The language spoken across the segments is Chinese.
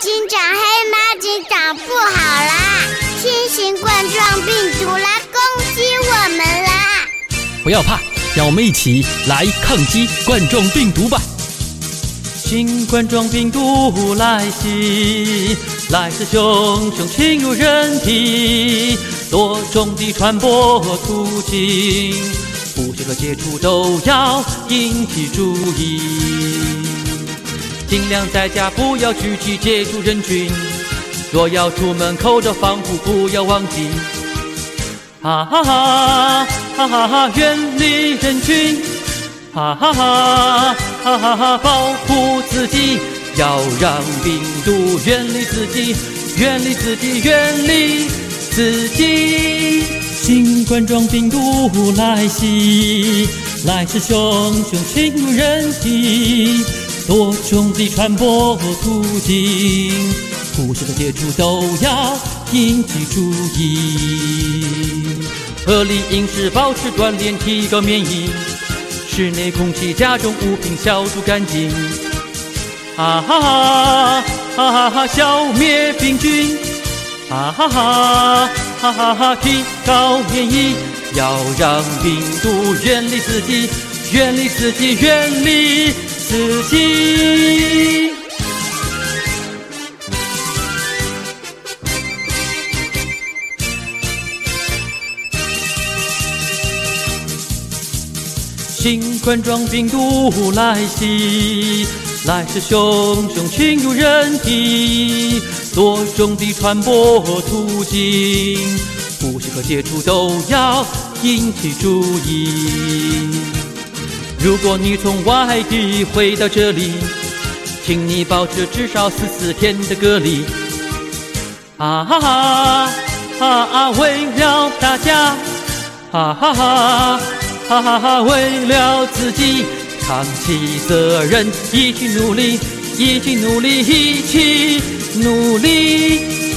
警长，黑猫警长，不好啦！新型冠状病毒来攻击我们啦！不要怕，让我们一起来抗击冠状病毒吧！新冠状病毒来袭，来势汹汹侵入人体，多种的传播途径，呼吸和接触都要引起注意。尽量在家，不要聚集接触人群。若要出门，口罩防护不要忘记。哈哈哈，哈哈哈，远离人群。哈哈哈，哈哈哈，保护自己，要让病毒远离自己，远离自己，远离自己。新冠状病毒来袭，来势汹汹侵入人体，多种的传播途径，呼吸和接触都要引起注意。合理饮食，保持锻炼，提高免疫。室内空气、家中物品消毒干净，啊哈哈，哈哈哈，消灭病菌，哈哈哈，哈哈哈，提高免疫，要让病毒远离自己，远离自己，远离自己。新冠状病毒来袭，来势汹汹侵入人体，多种的传播途径，呼吸和接触都要引起注意。如果你从外地回到这里，请你保持至少十四天的隔离。啊哈哈，啊啊，为了大家，啊哈哈。哈哈哈！为了自己，扛起责任，一起努力，一起努力，一起努力。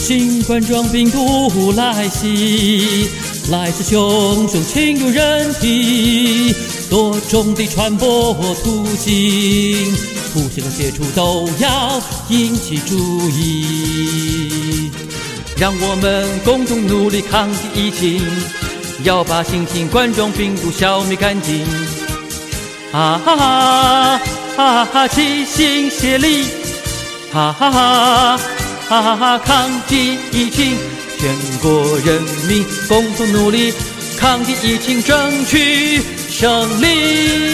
新冠状病毒来袭，来势汹汹侵入人体，多种的传播途径，呼吸和接触都要引起注意。让我们共同努力抗击疫情。要把新型冠状病毒消灭干净！哈哈哈，哈哈，齐心协力！哈哈哈，哈哈，抗击疫情，全国人民共同努力，抗击疫情，争取胜利！